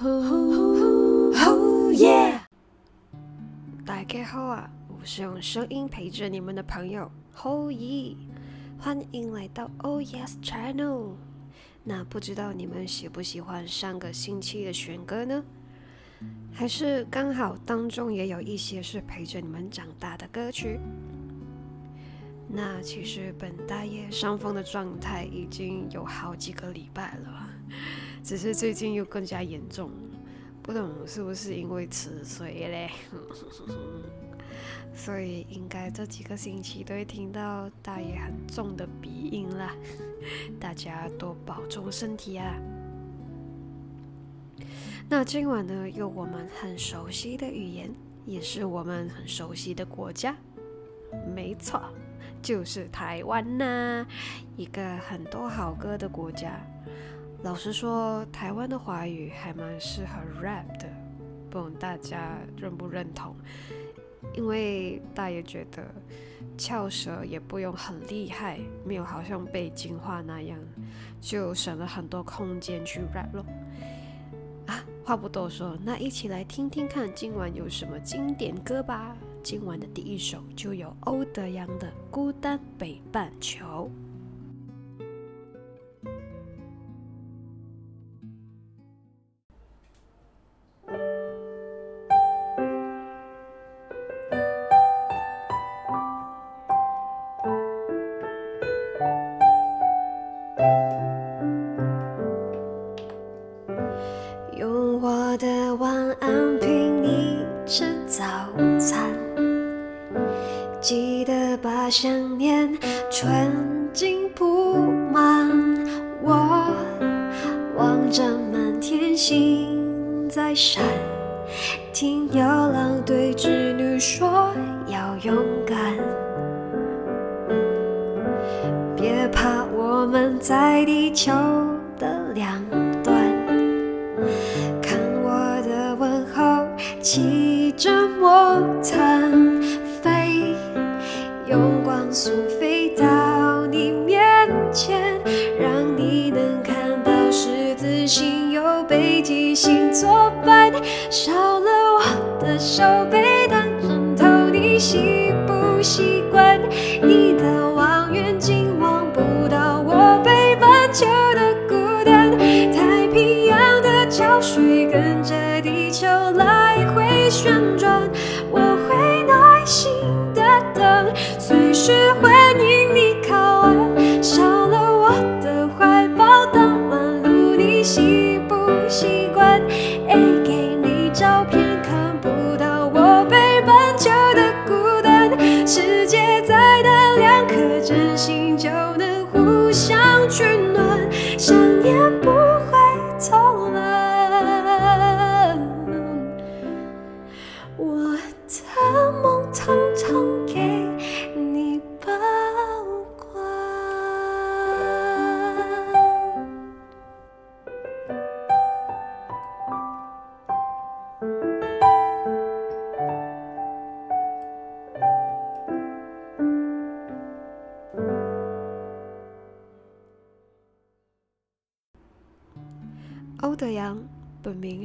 Oh yeah！大家好啊，我是用声音陪着你们的朋友 Hoyi，欢迎来到 Oh Yes Channel。那不知道你们喜不喜欢上个星期的选歌呢？还是刚好当中也有一些是陪着你们长大的歌曲？那其实本大爷伤风的状态已经有好几个礼拜了。只是最近又更加严重，不懂是不是因为吃水嘞？所以应该这几个星期都会听到大爷很重的鼻音啦，大家多保重身体啊！那今晚呢，有我们很熟悉的语言，也是我们很熟悉的国家，没错，就是台湾呐、一个很多好歌的国家。老实说，台湾的华语还蛮适合 rap 的，不懂大家认不认同？因为大爷觉得翘舌也不用很厉害，没有好像北京话那样，就省了很多空间去 rap 咯。啊，话不多说，那一起来听听看今晚有什么经典歌吧。今晚的第一首就有欧德阳的《孤单北半球》。用光速飞到你面前，让你能看到十字星有北极星作伴。少了我的手背当枕头，你习不习惯？你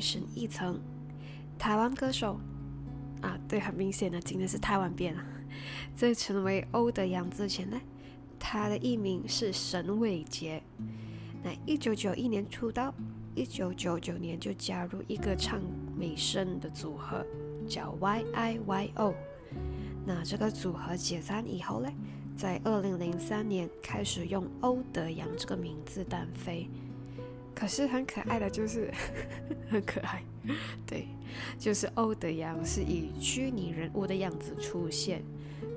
沈义曾，台湾歌手啊，对，很明显的今天是台湾变了。在成为欧德阳之前呢，他的艺名是沈伟杰。那一九九一年出道，一九九九年就加入一个唱美声的组合，叫 Y.I.Y.O。那这个组合解散以后呢，在二零零三年开始用欧德阳这个名字单飞。可是很可爱的就是 很可爱，对，就是欧德阳是以虚拟人物的样子出现，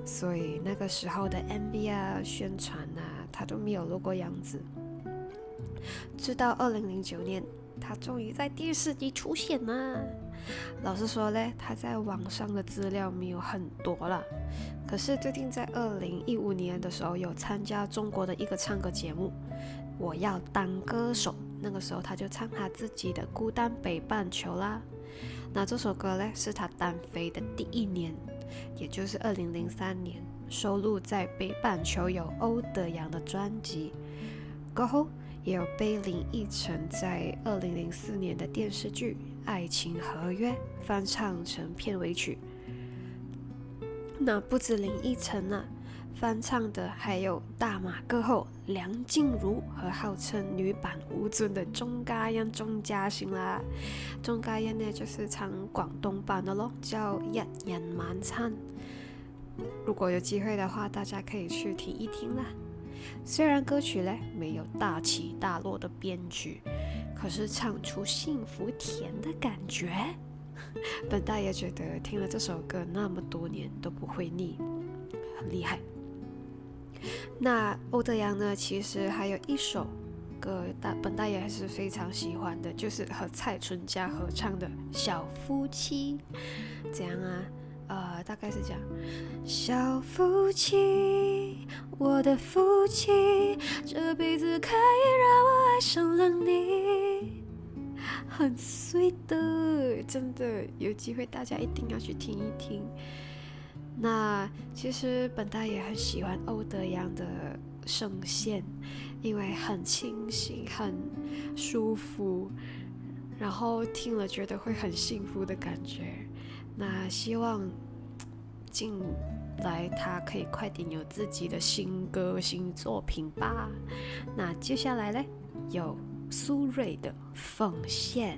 所以那个时候的 MV 啊、宣传啊，他都没有露过样子。直到二零零九年，他终于在第四集出现了。老实说嘞，他在网上的资料没有很多了。可是最近在二零一五年的时候，有参加中国的一个唱歌节目，我要当歌手。那个时候他就唱他自己的《孤单北半球》啦。那这首歌呢，是他单飞的第一年，也就是二零零三年，收录在《北半球》有欧德阳的专辑。过后也有被林依晨在二零零四年的电视剧《爱情合约》翻唱成片尾曲。那不止林依晨呢、啊，翻唱的还有大马歌后梁静茹和号称女版吴尊的钟嘉欣、钟嘉欣啦。钟嘉欣呢，就是唱广东版的咯，叫《一人晚餐》。如果有机会的话，大家可以去听一听啦。虽然歌曲呢没有大起大落的编曲，可是唱出幸福甜的感觉。本大爷觉得听了这首歌那么多年都不会腻，很厉害。那欧德阳呢，其实还有一首歌大本大爷还是非常喜欢的，就是和蔡淳佳合唱的《小夫妻》。怎样啊？呃，大概是这样：小夫妻，我的夫妻，这辈子可以让我爱上了你，很 sweet 的，真的，有机会大家一定要去听一听。那其实本大也很喜欢欧德阳的声线，因为很清新，很舒服，然后听了觉得会很幸福的感觉。那希望近来他可以快点有自己的新歌、新作品吧。那接下来呢，有苏芮的《奉献》。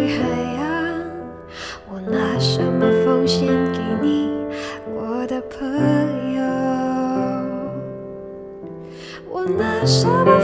summer.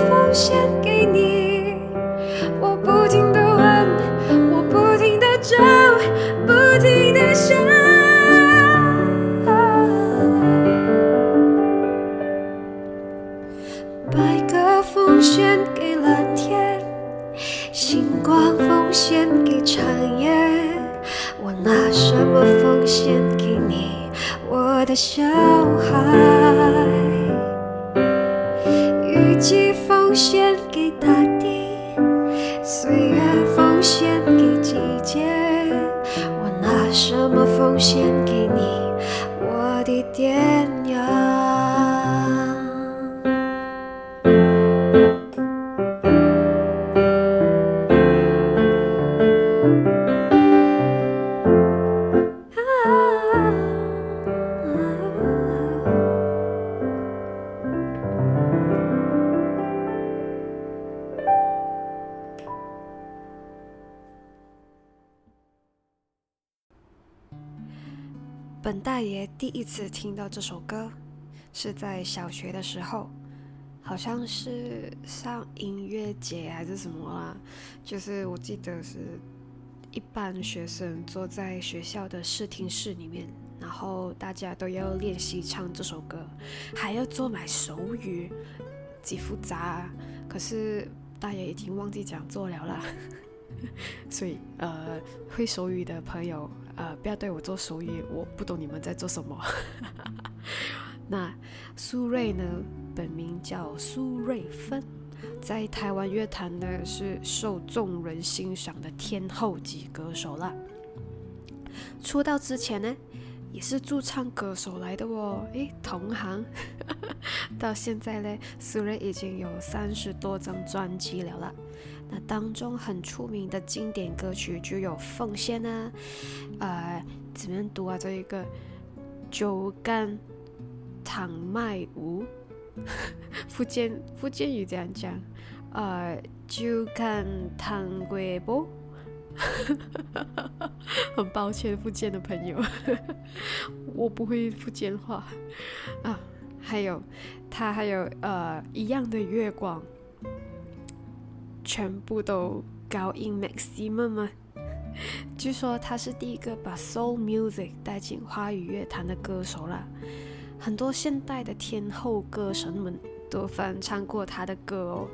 本大爷第一次听到这首歌，是在小学的时候，好像是上音乐节还是什么啦，就是我记得是一班学生坐在学校的视听室里面，然后大家都要练习唱这首歌，还要做买手语，几复杂啊！可是大爷已经忘记讲做了啦。所以，呃，会手语的朋友，呃，不要对我做手语，我不懂你们在做什么。那苏芮呢，本名叫苏芮芬，在台湾乐坛呢是受众人欣赏的天后级歌手啦。出道之前呢，也是驻唱歌手来的哦，诶，同行。到现在呢，苏芮已经有三十多张专辑了啦。那当中很出名的经典歌曲就有《奉献》啊，呃，怎么读啊？这一个酒干倘卖无，福建福建语这样讲，呃，酒干倘卖无，很抱歉福建的朋友，我不会福建话啊。还有他还有呃一样的月光。全部都高音 maximum 吗？据说他是第一个把 soul music 带进华语乐坛的歌手啦。很多现代的天后歌神们都翻唱过他的歌哦，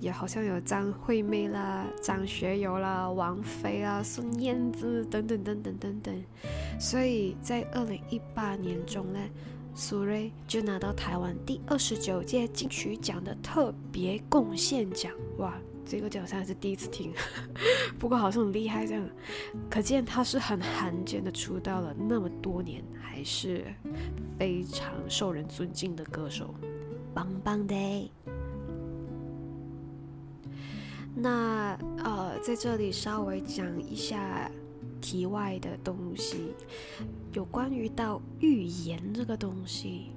也好像有张惠妹啦、张学友啦、王菲啊、孙燕姿等等等等等等。所以在二零一八年中呢，苏芮就拿到台湾第二十九届金曲奖的特别贡献奖，哇！这个奖项是第一次听，不过好像很厉害这样，可见他是很罕见的出道了那么多年，还是非常受人尊敬的歌手，棒棒的。那呃，在这里稍微讲一下题外的东西，有关于到预言这个东西。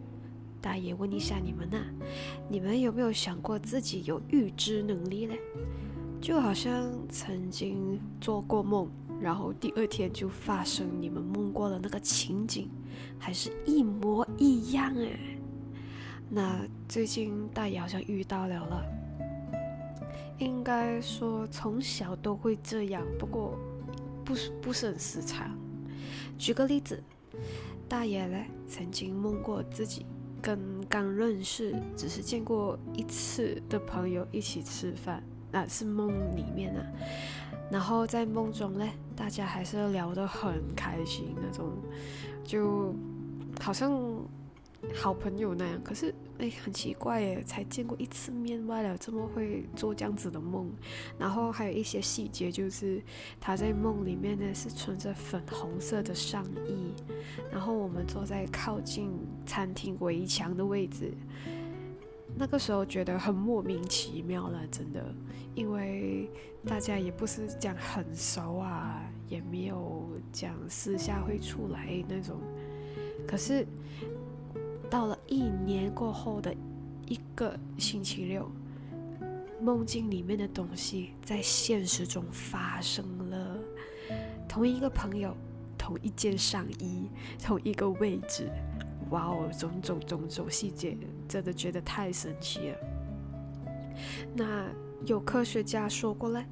大爷问一下你们呐、你们有没有想过自己有预知能力嘞？就好像曾经做过梦，然后第二天就发生你们梦过的那个情景，还是一模一样哎。那最近大爷好像遇到了了，应该说从小都会这样，不过不是不是很时常。举个例子，大爷嘞曾经梦过自己。跟刚认识、只是见过一次的朋友一起吃饭，那、啊、是梦里面啊。然后在梦中呢，大家还是聊得很开心那种，就好像好朋友那样。可是。哎，很奇怪耶，才见过一次面，罢了，这么会做这样子的梦。然后还有一些细节，就是他在梦里面呢是穿着粉红色的上衣，然后我们坐在靠近餐厅围墙的位置。那个时候觉得很莫名其妙了，真的，因为大家也不是讲很熟啊，也没有讲私下会出来那种。可是。到了一年过后的一个星期六，梦境里面的东西在现实中发生了。同一个朋友，同一件上衣，同一个位置，哇哦，种种种种细节，真的觉得太神奇了。那有科学家说过嘞，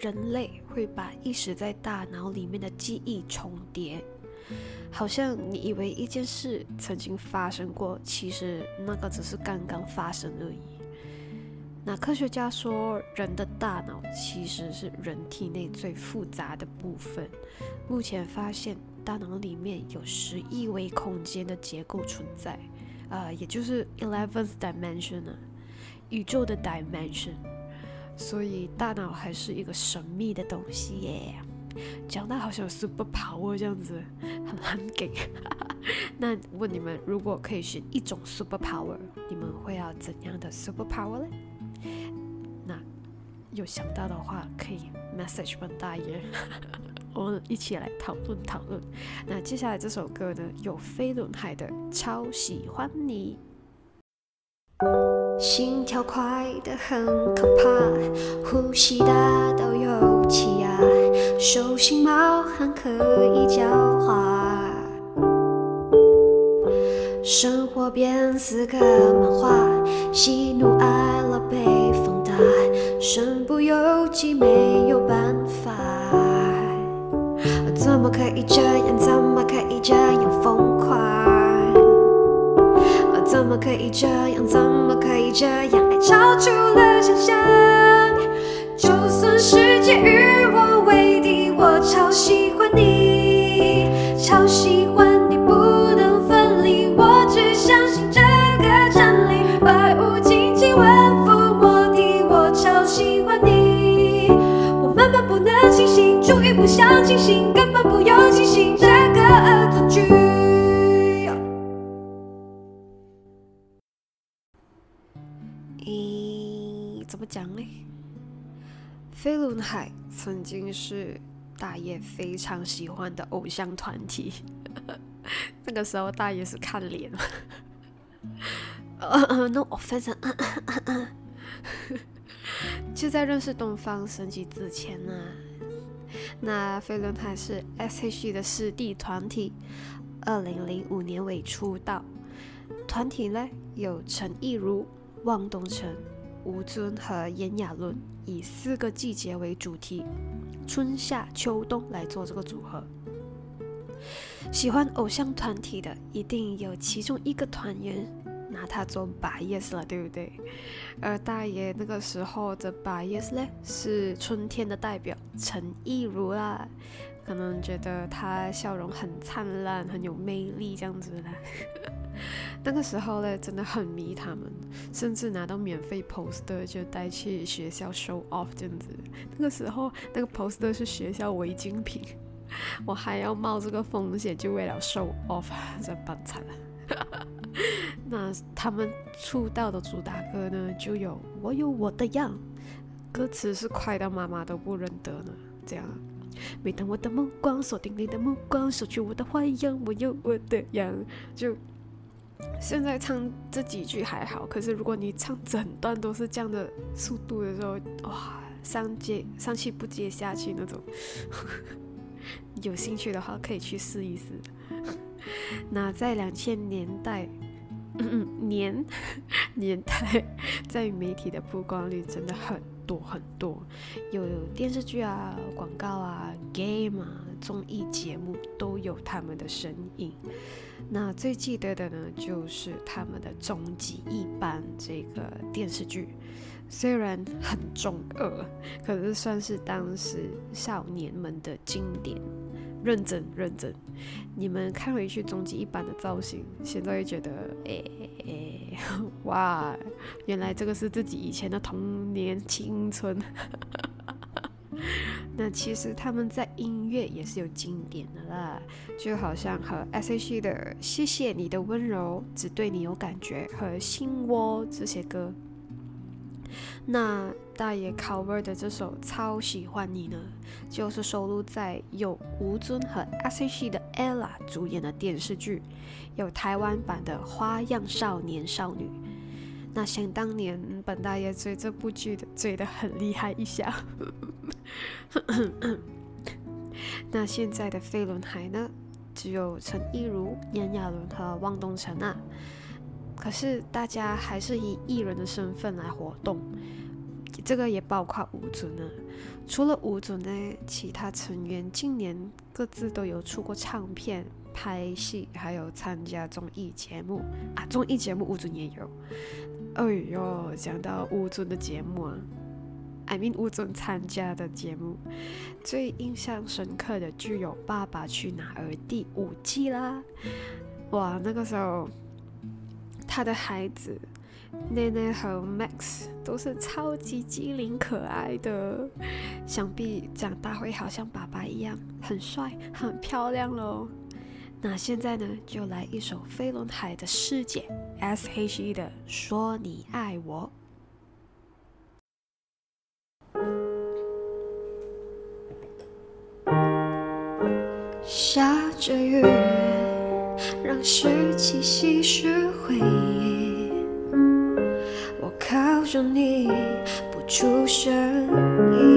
人类会把意识在大脑里面的记忆重叠。好像你以为一件事曾经发生过，其实那个只是刚刚发生而已。那科学家说，人的大脑其实是人体内最复杂的部分。目前发现，大脑里面有十亿维空间的结构存在，呃，也就是 eleventh dimension 啊，宇宙的 dimension。所以，大脑还是一个神秘的东西耶。讲到好像有 super power 这样子，很难给。那问你们，如果可以选一种 super power，你们会要怎样的 super power 呢？那有想到的话，可以 message 问大爷，我们一起来讨论讨论。那接下来这首歌呢，有飞轮海的《超喜欢你》。心跳快得很可怕，呼吸大到有气压，手心冒汗可以浇花，生活变似个漫画，喜怒哀乐被放大，身不由己没有办法，怎么可以这样？怎么可以这样疯狂？怎么可以这样？怎这样？爱超出了想象。就算世界与我为敌，我超喜欢你，超喜欢你不能分离。我只相信这个真理，百无禁忌，万夫莫敌。我超喜欢你，我慢慢不能清醒，终于不想清醒，根本不用清醒怎么讲呢，飞轮海曾经是大爷非常喜欢的偶像团体，那个时候大爷是看脸，No offense，就在认识东方神起之前呢，那飞轮海是 S.H.E 的师弟团体，二零零五年尾出道，团体呢有陈亦如、汪东城。吴尊和炎亚纶以四个季节为主题，春夏秋冬来做这个组合。喜欢偶像团体的，一定有其中一个团员，拿它做把 yes 了，对不对？而大爷那个时候的把 yes 呢，是春天的代表陈意如啦，可能觉得他笑容很灿烂，很有魅力这样子啦。那个时候呢，真的很迷他们，甚至拿到免费 poster 就带去学校 show off 这样子。那个时候，那个 poster 是学校违禁品，我还要冒这个风险，就为了 show off，这办惨了。那他们出道的主打歌呢，就有《我有我的样》，歌词是快到妈妈都不认得呢。这样，每当我的目光锁定你的目光，守住我的花样，我有我的样，就。现在唱这几句还好，可是如果你唱整段都是这样的速度的时候，哇，上接上气不接下气那种。有兴趣的话可以去试一试。那在两千年代，嗯，年 年代，在媒体的曝光率真的很多很多，有电视剧啊、广告啊、game 啊、综艺节目都有他们的身影。那最记得的呢，就是他们的《终极一班》这个电视剧，虽然很中二，可是算是当时少年们的经典。认真认真，你们看回去《终极一班》的造型，现在会觉得，哎哎，哇，原来这个是自己以前的童年青春。那其实他们在音乐也是有经典的啦，就好像和 S.H.E 的《谢谢你的温柔》、只对你有感觉和《心窝》这些歌。那大爷 cover 的这首《超喜欢你》呢，就是收录在有吴尊和 S.H.E 的 Ella 主演的电视剧，有台湾版的《花样少年少女》。那想当年，本大爷追这部剧的追得很厉害一下。那现在的飞轮海呢，只有陈意如、炎亚纶和汪东城啊。可是大家还是以艺人的身份来活动，这个也包括吴尊呢。除了吴尊呢，其他成员近年各自都有出过唱片、拍戏，还有参加综艺节目啊。综艺节目吴尊也有。哎呦，讲到吴尊的节目啊，I mean 吴尊参加的节目，最印象深刻的就有《爸爸去哪儿》第五季啦。哇，那个时候他的孩子奈奈和 Max 都是超级机灵可爱的，想必长大会好像爸爸一样很帅、很漂亮喽。那现在呢，就来一首飞轮海的师姐 S.H.E 的说你爱我。下着雨，让湿气稀释回忆。我靠着你，不出声音。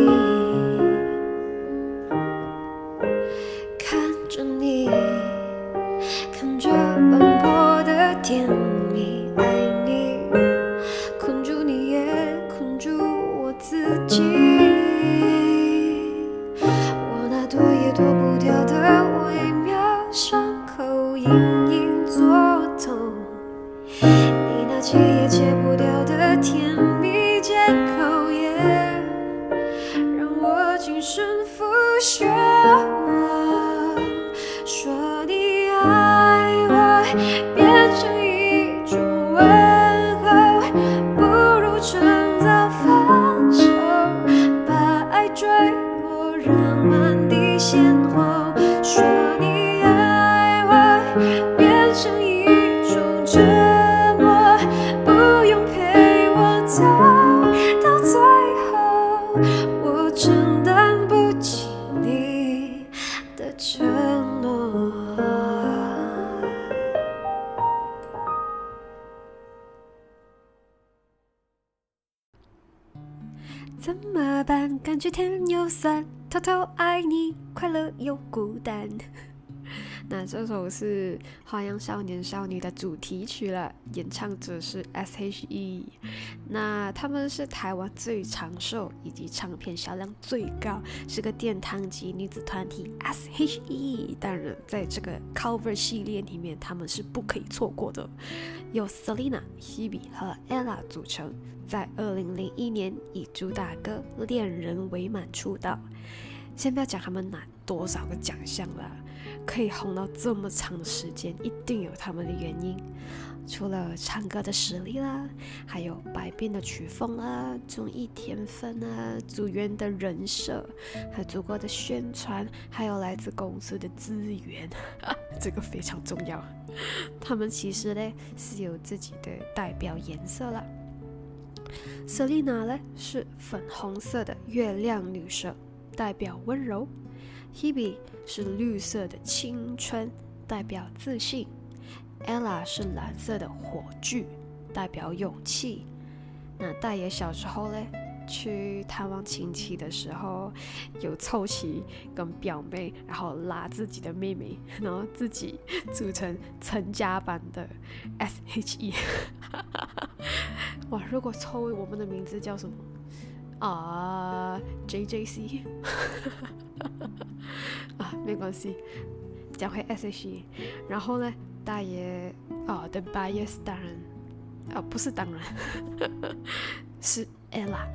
是《花样少年少女》的主题曲了，演唱者是 S.H.E。那他们是台湾最长寿以及唱片销量最高，是个殿堂级女子团体 S.H.E。当然，在这个 cover 系列里面，他们是不可以错过的。由 Selina、Hebe 和 Ella 组成，在二零零一年以主打歌《恋人未满》出道。先不要讲他们拿多少个奖项了，可以红到这么长的时间，一定有他们的原因。除了唱歌的实力啦，还有百变的曲风啦，综艺天分啊，组员的人设，还有足够的宣传，还有来自公司的资源，这个非常重要。他们其实呢是有自己的代表颜色了。Selina 呢是粉红色的月亮女神，代表温柔；Hebe 是绿色的青春，代表自信。Ella 是蓝色的火炬，代表勇气。那大爷小时候呢，去探望亲戚的时候，有凑齐跟表妹，然后拉自己的妹妹，然后自己组成成家版的 S.H.E。哇，如果凑我们的名字叫什么啊？J.J.C。啊，没关系，讲回 S.H.E。然后呢？大爷哦的 bias 当然，哦不是当然，是 Ella，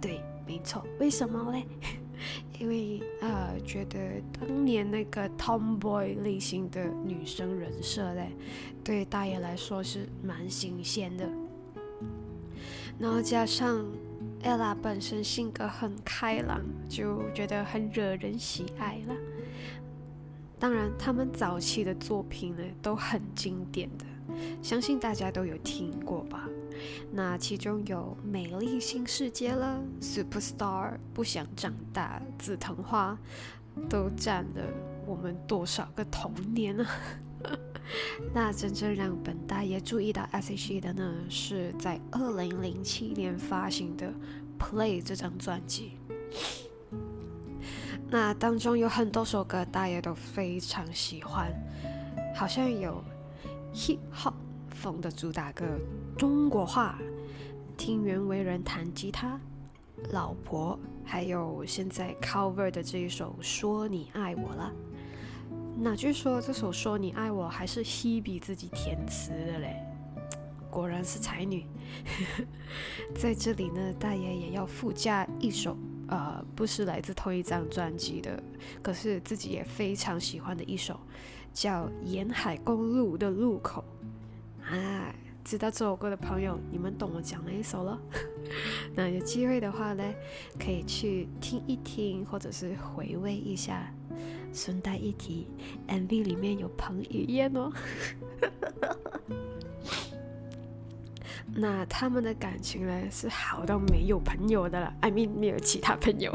对，没错。为什么嘞？因为呃，觉得当年那个 tomboy 类型的女生人设嘞，对大爷来说是蛮新鲜的。然后加上 Ella 本身性格很开朗，就觉得很惹人喜爱了。当然，他们早期的作品呢都很经典的，相信大家都有听过吧？那其中有《美丽新世界》了，《Superstar》、不想长大、紫藤花，都占了我们多少个童年呢？那真正让本大爷注意到 S.H.E 的呢，是在二零零七年发行的《Play》这张专辑。那当中有很多首歌，大家都非常喜欢，好像有 hip hop 风的主打歌《中国话》，听袁惟仁弹吉他，《老婆》，还有现在 cover 的这一首《说你爱我了》。那据说这首《说你爱我》还是 Hebe 自己填词的嘞，果然是才女。在这里呢，大爷也要附加一首。呃，不是来自同一张专辑的，可是自己也非常喜欢的一首，叫《沿海公路的路口》。哎，知道这首歌的朋友，你们懂我讲哪一首了？那有机会的话呢，可以去听一听，或者是回味一下。顺带一提，MV 里面有彭于晏哦。那他们的感情呢，是好到没有朋友的了，I mean 没有其他朋友。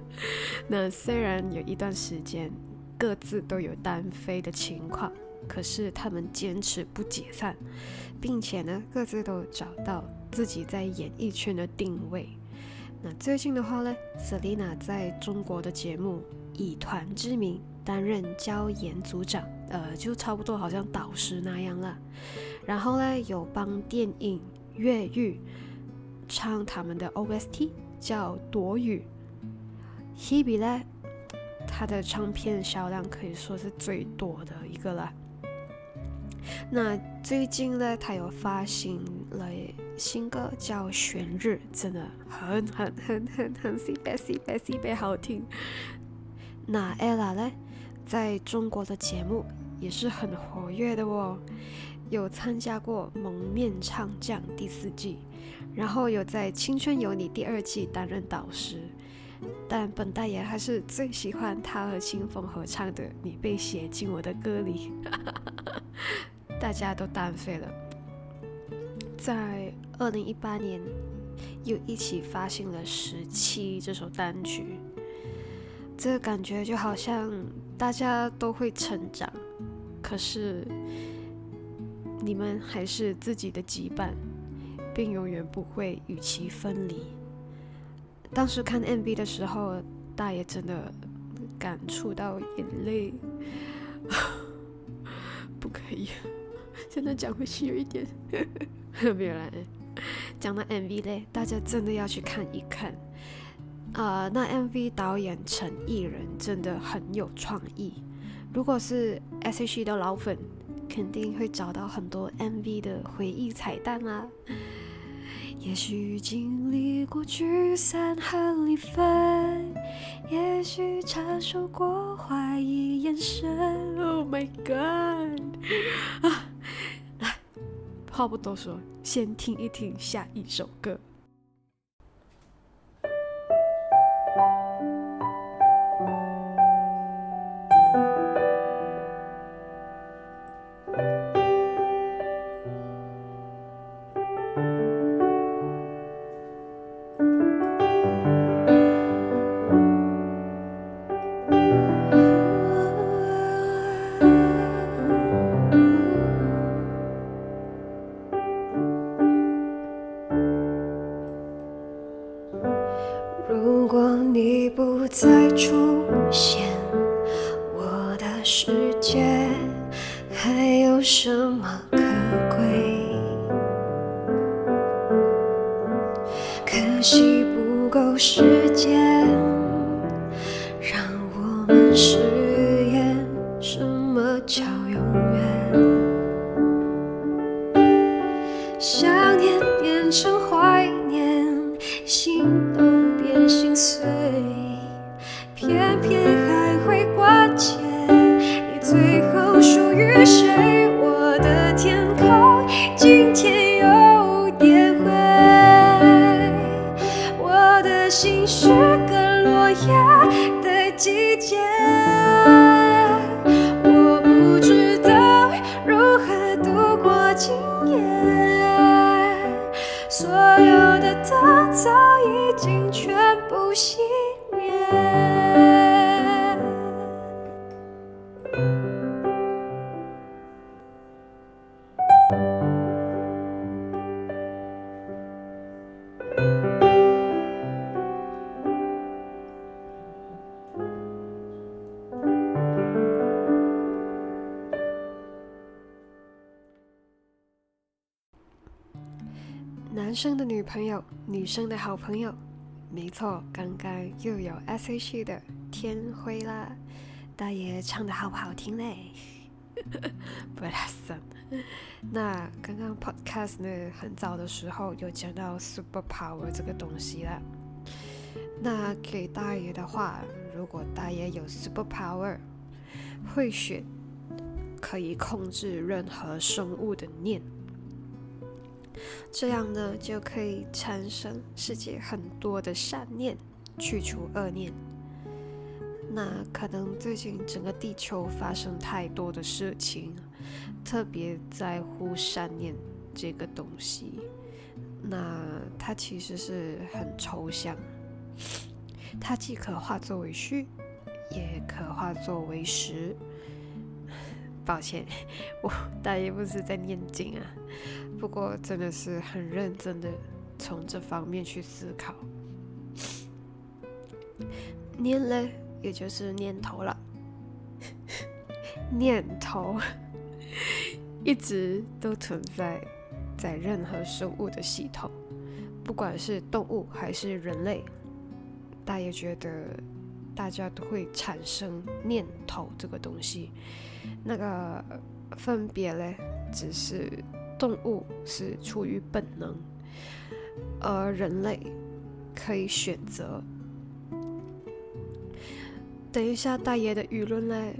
那虽然有一段时间各自都有单飞的情况，可是他们坚持不解散，并且呢各自都找到自己在演艺圈的定位。那最近的话呢，Selina 在中国的节目以团之名担任教研组长，呃，就差不多好像导师那样了。然后呢，有帮电影《越狱》唱他们的 OST，叫《躲雨》。Hebe 呢，他的唱片销量可以说是最多的一个了。那最近呢，他有发行了新歌，叫《悬日》，真的很很很很很西北西北西北好听。那 Ella 呢，在中国的节目也是很活跃的哦。有参加过《蒙面唱将》第四季，然后有在《青春有你》第二季担任导师，但本大爷还是最喜欢他和青峰合唱的《你被写进我的歌里》，大家都单飞了。在二零一八年，又一起发行了《十七》这首单曲，这个感觉就好像大家都会成长，可是。你们还是自己的羁绊，并永远不会与其分离。当时看 MV 的时候，大爷真的感触到眼泪。不可以，现在讲回去有一点 没有来。讲到 MV 嘞，大家真的要去看一看。啊、呃，那 MV 导演陈艺人真的很有创意。如果是 S.H.E 的老粉，肯定会找到很多 MV 的回忆彩蛋啊。也许经历过聚散和离分，也许承受过怀疑眼神。Oh my god！啊，来，话不多说，先听一听下一首歌。可惜不够时间，让我们失男生的女朋友，女生的好朋友，没错，刚刚又有 S.H.E 的《天灰》啦，大爷唱的好不好听嘞？不拉声。那刚刚 Podcast 呢，很早的时候有讲到 Super Power 这个东西了。那给大爷的话，如果大爷有 Super Power，会选可以控制任何生物的念。这样呢，就可以产生世界很多的善念，去除恶念。那可能最近整个地球发生太多的事情，特别在乎善念这个东西。那它其实是很抽象，它既可化作为虚，也可化作为实。抱歉，我大爷不是在念经啊。不过真的是很认真的从这方面去思考，念嘞，也就是念头了。念头一直都存在在任何生物的系统，不管是动物还是人类，大爷觉得大家都会产生念头这个东西。那个分别嘞，只是。动物是出于本能，而人类可以选择。等一下，大爷的舆论呢？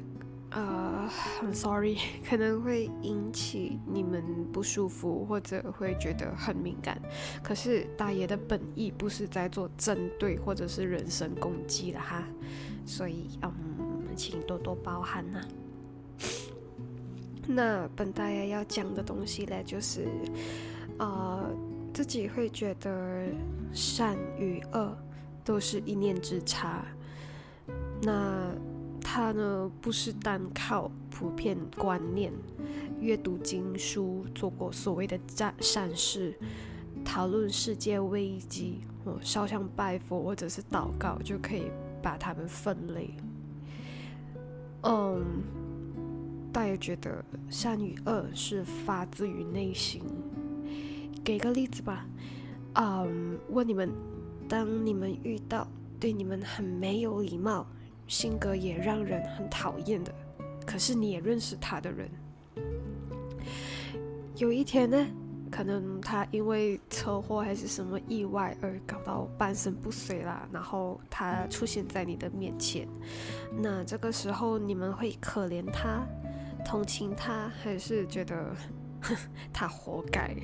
呃，很 sorry，可能会引起你们不舒服，或者会觉得很敏感。可是大爷的本意不是在做针对或者是人身攻击的哈，所以嗯，请多多包涵呐、那本大爷要讲的东西呢，就是，呃，自己会觉得善与恶都是一念之差。那他呢，不是单靠普遍观念、阅读经书、做过所谓的善善事、讨论世界危机、哦，烧香拜佛或者是祷告就可以把他们分类。嗯。大家觉得善与恶是发自于内心。给个例子吧，嗯，问你们，当你们遇到对你们很没有礼貌、性格也让人很讨厌的，可是你也认识他的人，有一天呢，可能他因为车祸还是什么意外而搞到半身不遂啦，然后他出现在你的面前，那这个时候你们会可怜他、同情他，还是觉得 他活该？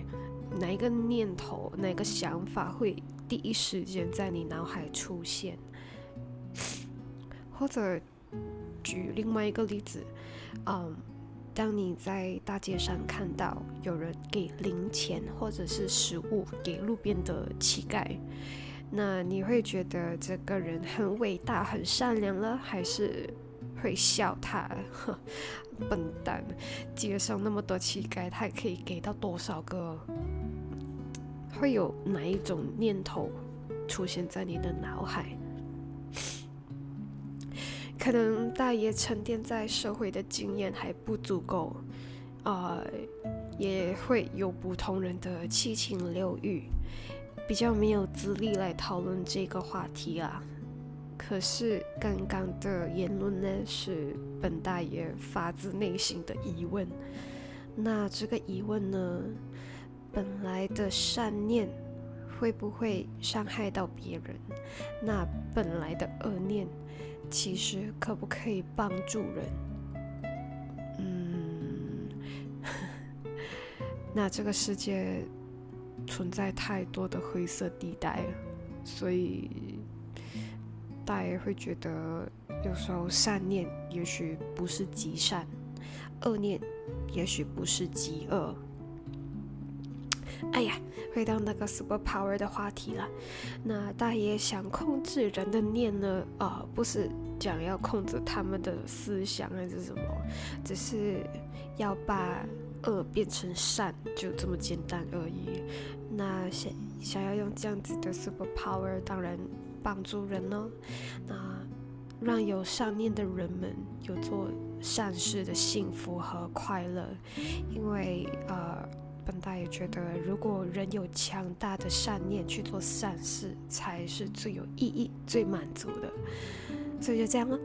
哪一个念头、哪个想法会第一时间在你脑海出现？或者举另外一个例子，嗯。当你在大街上看到有人给零钱或者是食物给路边的乞丐，那你会觉得这个人很伟大、很善良了，还是会笑他？呵，笨蛋！街上那么多乞丐，他可以给到多少个？会有哪一种念头出现在你的脑海？可能大爷沉淀在社会的经验还不足够，呃，也会有不同人的七情六欲，比较没有资历来讨论这个话题啊。可是刚刚的言论呢，是本大爷发自内心的疑问。那这个疑问呢，本来的善念会不会伤害到别人？那本来的恶念？其实可不可以帮助人？嗯，那这个世界存在太多的灰色地带了，所以大爷会觉得有时候善念也许不是极善，恶念也许不是极恶。哎呀，回到那个 super power 的话题了。那大爷想控制人的念呢？啊、呃，不是讲要控制他们的思想还是什么，只是要把恶变成善，就这么简单而已。那想想要用这样子的 super power，当然帮助人呢。那让有善念的人们有做善事的幸福和快乐，因为呃。本大爷觉得，如果人有强大的善念去做善事，才是最有意义、最满足的。所以就这样了。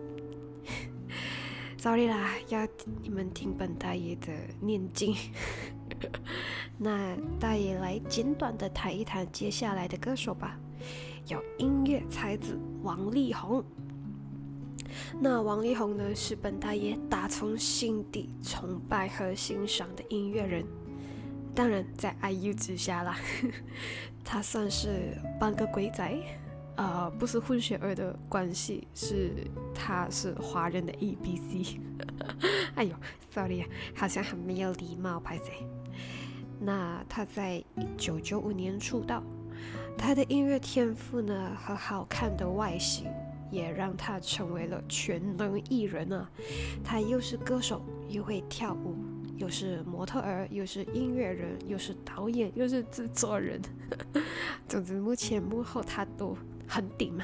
Sorry 啦，要你们听本大爷的念经。那大爷来简短的谈一谈接下来的歌手吧。有音乐才子王力宏。那王力宏呢，是本大爷打从心底崇拜和欣赏的音乐人。当然，在 IU 之下啦，他算是半个鬼仔，呃，不是混血儿的关系，是他是华人的 ABC。哎呦，sorry 啊，好像很没有礼貌，拍谢。那他在一九九五年出道，他的音乐天赋呢和好看的外形，也让他成为了全能艺人啊。他又是歌手，又会跳舞。又是模特儿，又是音乐人，又是导演，又是制作人，总之幕前幕后他都很顶嘛。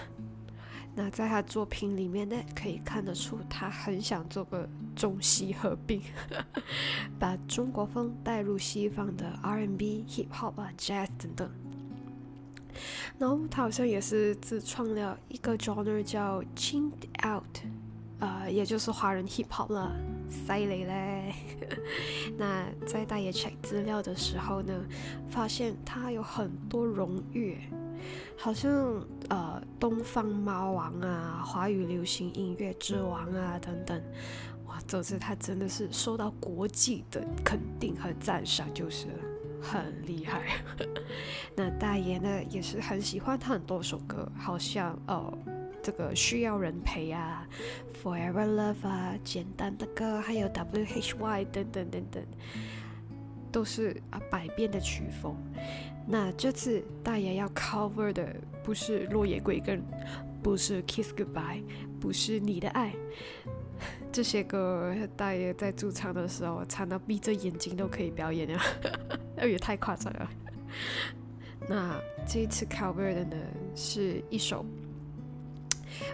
那在他作品里面呢，可以看得出他很想做个中西合璧，把中国风带入西方的 R&B、Hip Hop 啊、Jazz 等等。然后他好像也是自创了一个 genre 叫 Chinged Out，呃，也就是华人 Hip Hop 了。犀利嘞！那在大爷查资料的时候呢，发现他有很多荣誉，好像呃东方猫王啊、华语流行音乐之王啊等等，哇，总之他真的是受到国际的肯定和赞赏，就是很厉害。那大爷呢也是很喜欢他很多首歌，好像。呃这个需要人陪啊，Forever Love 啊，简单的歌，还有 W H Y 等等等等，都是啊百变的曲风。那这次大爷要 cover 的不是落叶归根，不是 Kiss Goodbye，不是你的爱，这些歌大爷在驻唱的时候唱到闭着眼睛都可以表演啊，那也太夸张了。那这一次 cover 的呢是一首。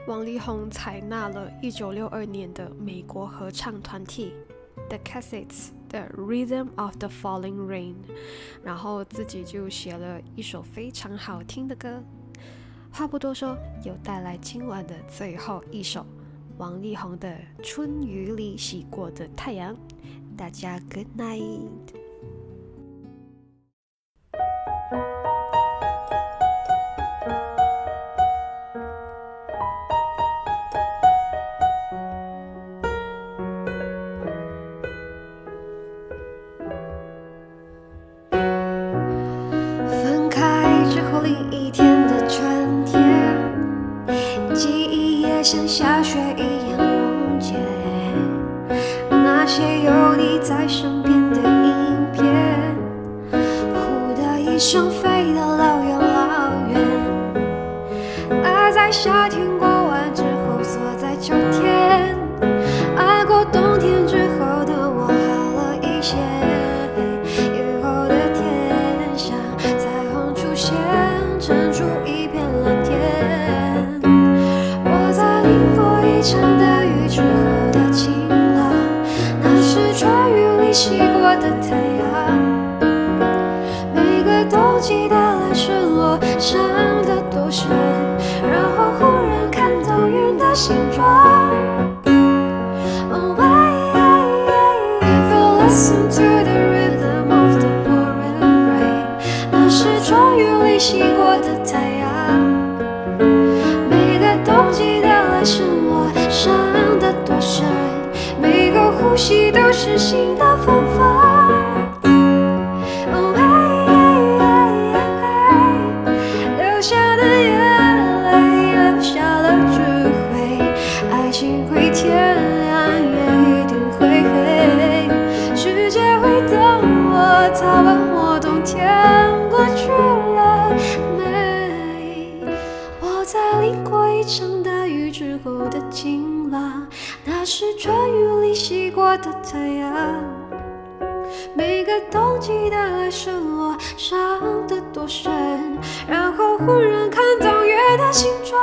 王力宏采纳了1962年的美国合唱团体 The Cassettes 的 Rhythm of the Falling Rain，然后自己就写了一首非常好听的歌。话不多说，有带来今晚的最后一首王力宏的《春雨里洗过的太阳》。大家 Good night。有你在身边的影片，呼的一声新的芬芳。Oh, hey, hey, hey, 流下的眼泪，留下了智慧。爱情会天亮，也一定会黑。世界会等我，早晚我冬天过去了没？我在淋过一场大雨之后的晴朗。那是春雨里洗过的太阳，个冬季的来时落，伤得多深，然后忽然看到月的形状。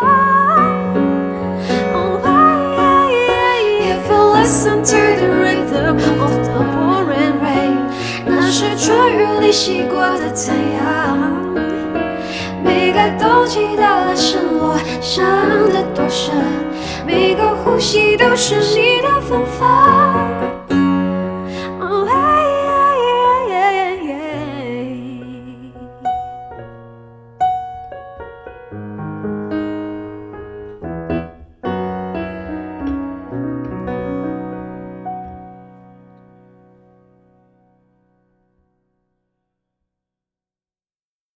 Oh, yeah, yeah, yeah, if you listen to the rhythm of the pouring rain，那是春雨里洗过的太阳，每个冬季的来时落，伤得多深。每个呼吸都是你的芬芳。